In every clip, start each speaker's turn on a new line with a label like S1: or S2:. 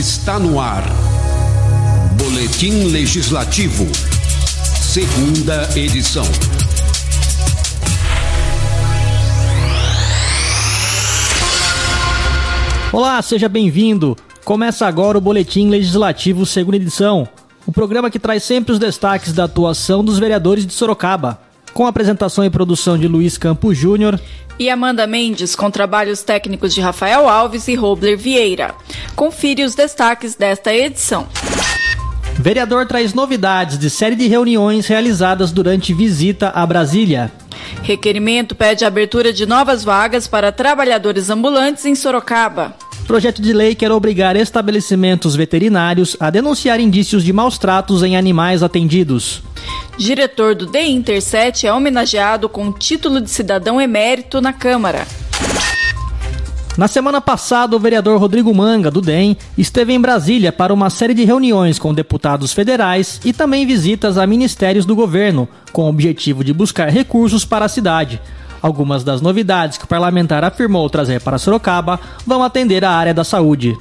S1: está no ar. Boletim Legislativo, segunda edição.
S2: Olá, seja bem-vindo. Começa agora o Boletim Legislativo, segunda edição. O programa que traz sempre os destaques da atuação dos vereadores de Sorocaba. Com apresentação e produção de Luiz Campos Júnior
S3: e Amanda Mendes, com trabalhos técnicos de Rafael Alves e Robler Vieira. Confira os destaques desta edição.
S2: Vereador traz novidades de série de reuniões realizadas durante visita a Brasília.
S3: Requerimento pede abertura de novas vagas para trabalhadores ambulantes em Sorocaba.
S2: Projeto de lei quer obrigar estabelecimentos veterinários a denunciar indícios de maus tratos em animais atendidos.
S3: Diretor do The Interset é homenageado com título de cidadão emérito na Câmara.
S2: Na semana passada, o vereador Rodrigo Manga, do DEM, esteve em Brasília para uma série de reuniões com deputados federais e também visitas a ministérios do governo, com o objetivo de buscar recursos para a cidade. Algumas das novidades que o parlamentar afirmou trazer para Sorocaba vão atender a área da saúde.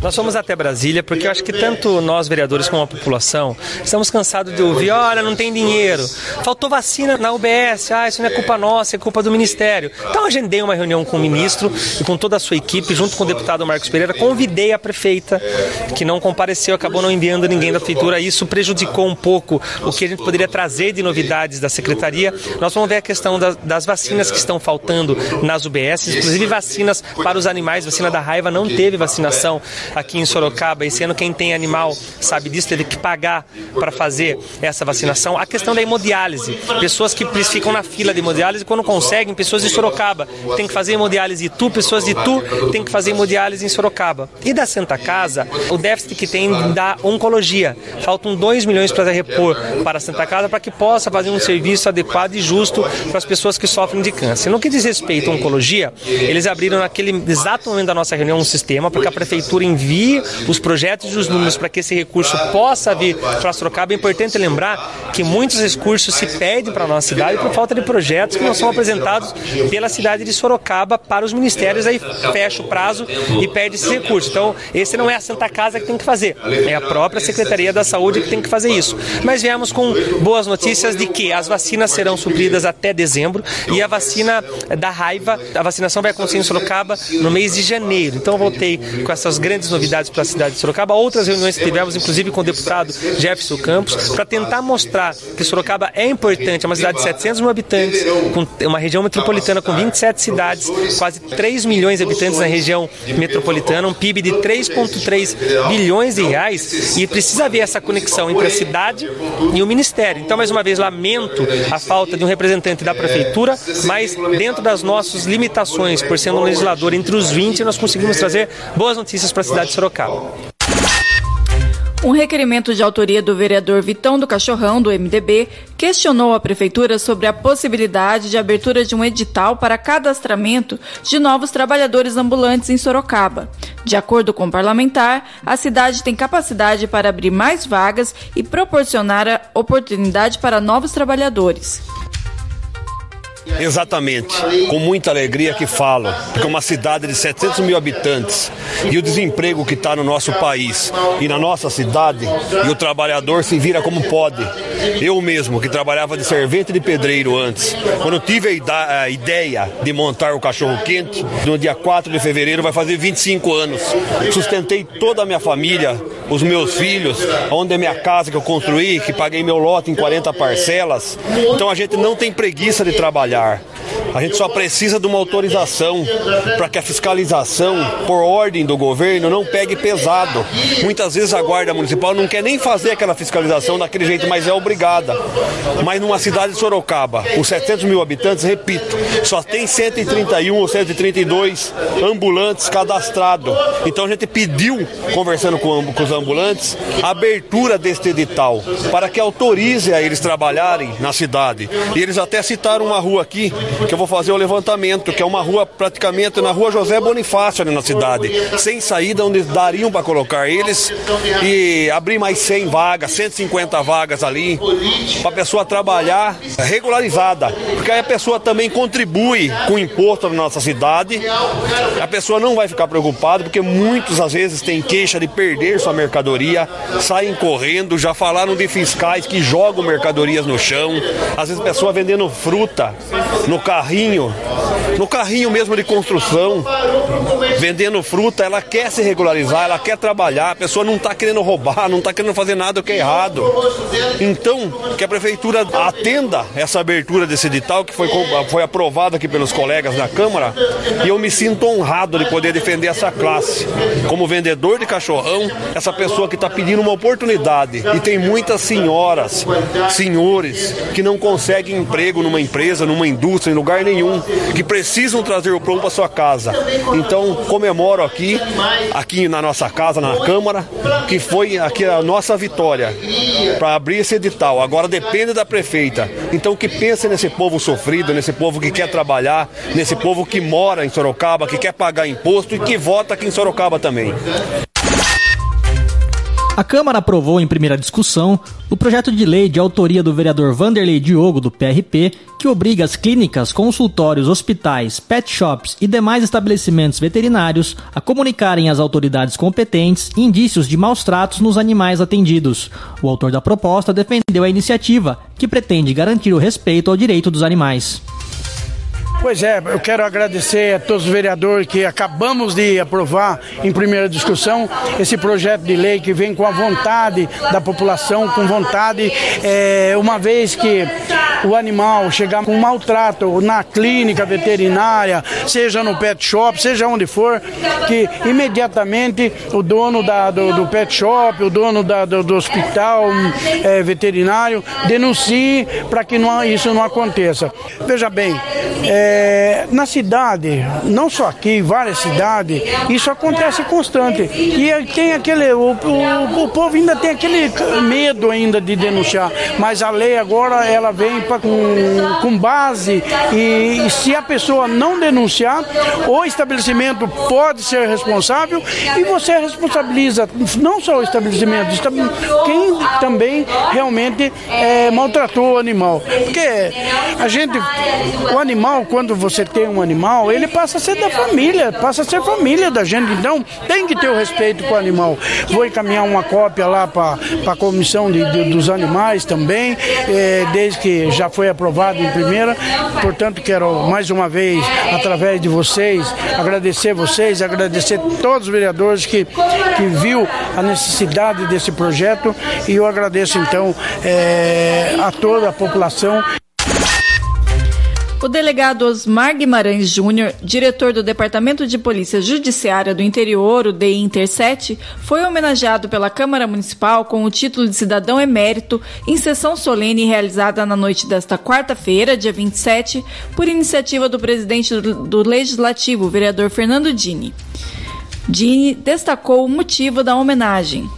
S4: Nós fomos até Brasília porque eu acho que tanto nós, vereadores, como a população, estamos cansados de ouvir: olha, não tem dinheiro, faltou vacina na UBS, ah, isso não é culpa nossa, é culpa do Ministério. Então agendei uma reunião com o ministro e com toda a sua equipe, junto com o deputado Marcos Pereira, convidei a prefeita, que não compareceu, acabou não enviando ninguém da prefeitura. Isso prejudicou um pouco o que a gente poderia trazer de novidades da secretaria. Nós vamos ver a questão das, das vacinas que estão faltando nas UBS, inclusive vacinas para os animais, vacina da raiva não teve vacinação aqui em Sorocaba. Esse ano, quem tem animal sabe disso, teve que pagar para fazer essa vacinação. A questão da hemodiálise. Pessoas que ficam na fila de hemodiálise quando conseguem, pessoas de Sorocaba tem que fazer hemodiálise de Tu, pessoas de Tu tem que fazer hemodiálise em Sorocaba. E da Santa Casa, o déficit que tem da oncologia. Faltam 2 milhões para repor para a Santa Casa para que possa fazer um serviço adequado e justo para as pessoas que sofrem de câncer. No que diz respeito à oncologia, eles abriram naquele exato momento da nossa reunião um sistema para que a prefeitura envie os projetos e os números para que esse recurso possa vir para Sorocaba. É importante lembrar que muitos recursos se perdem para a nossa cidade por falta de projetos que não são apresentados pela cidade de Sorocaba para os ministérios, aí fecha o prazo e perde esse recurso. Então, esse não é a Santa Casa que tem que fazer, é a própria Secretaria da Saúde que tem que fazer isso. Mas viemos com boas notícias de que as vacinas serão supridas até dezembro e a vacina da raiva, a vacinação vai acontecer em Sorocaba no mês de janeiro. Então, voltei com essas grandes grandes novidades para a cidade de Sorocaba. Outras reuniões que tivemos, inclusive com o deputado Jefferson Campos, para tentar mostrar que Sorocaba é importante, é uma cidade de 700 mil habitantes, com uma região metropolitana com 27 cidades, quase 3 milhões de habitantes na região metropolitana, um PIB de 3,3 bilhões de reais e precisa haver essa conexão entre a cidade e o Ministério. Então, mais uma vez, lamento a falta de um representante da Prefeitura, mas dentro das nossas limitações, por sendo um legislador entre os 20, nós conseguimos trazer boas notícias para a cidade cidade de Sorocaba.
S3: Um requerimento de autoria do vereador Vitão do Cachorrão, do MDB, questionou a Prefeitura sobre a possibilidade de abertura de um edital para cadastramento de novos trabalhadores ambulantes em Sorocaba. De acordo com o parlamentar, a cidade tem capacidade para abrir mais vagas e proporcionar a oportunidade para novos trabalhadores.
S5: Exatamente, com muita alegria que falo, porque uma cidade de 700 mil habitantes e o desemprego que está no nosso país e na nossa cidade, e o trabalhador se vira como pode. Eu mesmo, que trabalhava de servente de pedreiro antes, quando tive a ideia de montar o cachorro quente, no dia 4 de fevereiro vai fazer 25 anos. Sustentei toda a minha família, os meus filhos, onde é minha casa que eu construí, que paguei meu lote em 40 parcelas. Então a gente não tem preguiça de trabalhar. A gente só precisa de uma autorização para que a fiscalização, por ordem do governo, não pegue pesado. Muitas vezes a Guarda Municipal não quer nem fazer aquela fiscalização daquele jeito, mas é obrigada. Mas numa cidade de Sorocaba, com 700 mil habitantes, repito, só tem 131 ou 132 ambulantes cadastrados. Então a gente pediu, conversando com, os ambulantes, a abertura deste edital para que autorize a eles trabalharem na cidade. E eles até citaram uma rua aqui, que eu eu vou fazer o levantamento, que é uma rua praticamente na rua José Bonifácio ali na cidade, sem saída onde dariam para colocar eles e abrir mais 100 vagas, 150 vagas ali, para a pessoa trabalhar regularizada, porque aí a pessoa também contribui com o imposto na nossa cidade, a pessoa não vai ficar preocupada, porque muitos às vezes têm queixa de perder sua mercadoria, saem correndo, já falaram de fiscais que jogam mercadorias no chão, às vezes a pessoa vendendo fruta no carrinho, no carrinho mesmo de construção, vendendo fruta, ela quer se regularizar, ela quer trabalhar, a pessoa não está querendo roubar, não está querendo fazer nada que é errado. Então, que a prefeitura atenda essa abertura desse edital que foi, foi aprovado aqui pelos colegas na Câmara e eu me sinto honrado de poder defender essa classe. Como vendedor de cachorrão, essa pessoa que está pedindo uma oportunidade e tem muitas senhoras, senhores que não conseguem emprego numa empresa, numa indústria, em lugar nenhum, que precisam trazer o pão para sua casa. Então, comemoro aqui, aqui na nossa casa, na Câmara, que foi aqui a nossa vitória para abrir esse edital. Agora depende da prefeita. Então, que pense nesse povo sofrido, nesse povo que quer trabalhar, nesse povo que mora em Sorocaba, que quer pagar imposto e que vota aqui em Sorocaba também.
S2: A Câmara aprovou em primeira discussão o projeto de lei de autoria do vereador Vanderlei Diogo, do PRP, que obriga as clínicas, consultórios, hospitais, pet shops e demais estabelecimentos veterinários a comunicarem às autoridades competentes indícios de maus tratos nos animais atendidos. O autor da proposta defendeu a iniciativa, que pretende garantir o respeito ao direito dos animais.
S6: Pois é, eu quero agradecer a todos os vereadores que acabamos de aprovar em primeira discussão esse projeto de lei que vem com a vontade da população, com vontade, é, uma vez que o animal chegar com maltrato na clínica veterinária, seja no pet shop, seja onde for, que imediatamente o dono da, do, do, pet shop, o dono da, do, do, hospital é, veterinário denuncie para que não, isso não aconteça. Veja bem, é, na cidade, não só aqui, várias cidades, isso acontece constante. E tem aquele, o, o, o povo ainda tem aquele medo ainda de denunciar, mas a lei agora ela vem pra, com, com base e, e se a pessoa não denunciar, o estabelecimento pode ser responsável e você responsabiliza não só o estabelecimento, quem também realmente é, maltratou o animal. Porque a gente, o animal, quando você tem um animal, ele passa a ser da família, passa a ser família da gente. Então tem que ter o respeito com o animal. Vou encaminhar uma cópia lá para a comissão de, de, dos animais também, é, desde que já foi aprovado em primeira. Portanto, quero mais uma vez, através de vocês, agradecer vocês, agradecer todos os vereadores que, que viu a necessidade desse projeto e eu agradeço então é, a toda a população.
S3: O delegado Osmar Guimarães Júnior, diretor do Departamento de Polícia Judiciária do Interior, o DI Interset, foi homenageado pela Câmara Municipal com o título de cidadão emérito em sessão solene realizada na noite desta quarta-feira, dia 27, por iniciativa do presidente do Legislativo, vereador Fernando Dini. Dini destacou o motivo da homenagem.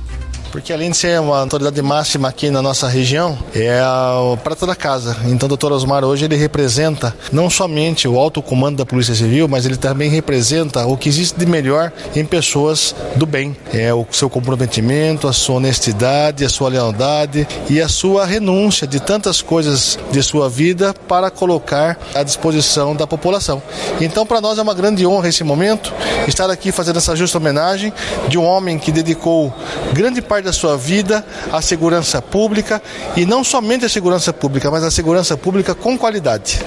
S7: Porque além de ser uma autoridade máxima aqui na nossa região, é o prata da casa. Então o doutor Osmar hoje ele representa não somente o alto comando da Polícia Civil, mas ele também representa o que existe de melhor em pessoas do bem. É o seu comprometimento, a sua honestidade, a sua lealdade e a sua renúncia de tantas coisas de sua vida para colocar à disposição da população. Então para nós é uma grande honra esse momento estar aqui fazendo essa justa homenagem de um homem que dedicou grande parte da sua vida à segurança pública e não somente a segurança pública, mas a segurança pública com qualidade.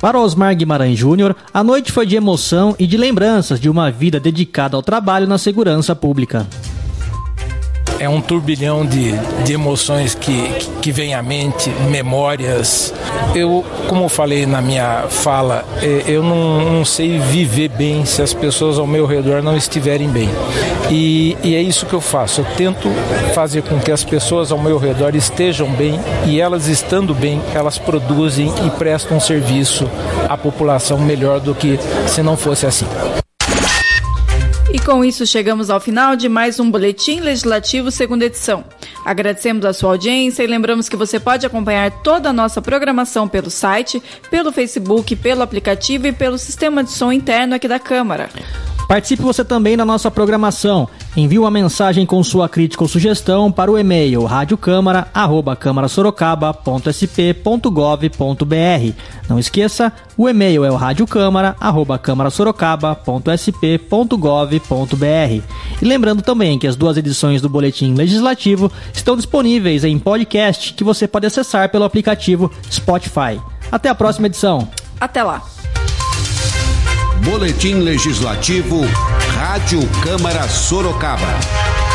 S2: Para Osmar Guimarães Júnior, a noite foi de emoção e de lembranças de uma vida dedicada ao trabalho na segurança pública
S8: é um turbilhão de, de emoções que, que vem à mente, memórias. Eu, como eu falei na minha fala, é, eu não, não sei viver bem se as pessoas ao meu redor não estiverem bem. E, e é isso que eu faço. Eu tento fazer com que as pessoas ao meu redor estejam bem e elas estando bem, elas produzem e prestam serviço à população melhor do que se não fosse assim.
S3: E com isso chegamos ao final de mais um Boletim Legislativo segunda edição. Agradecemos a sua audiência e lembramos que você pode acompanhar toda a nossa programação pelo site, pelo Facebook, pelo aplicativo e pelo sistema de som interno aqui da Câmara.
S2: Participe você também da nossa programação. Envie uma mensagem com sua crítica ou sugestão para o e-mail radiocâmara@câmarasorocaba.sp.gov.br. Não esqueça, o e-mail é o radiocâmara@câmarasorocaba.sp.gov.br. E lembrando também que as duas edições do Boletim Legislativo estão disponíveis em podcast que você pode acessar pelo aplicativo Spotify. Até a próxima edição.
S3: Até lá.
S1: Boletim Legislativo, Rádio Câmara Sorocaba.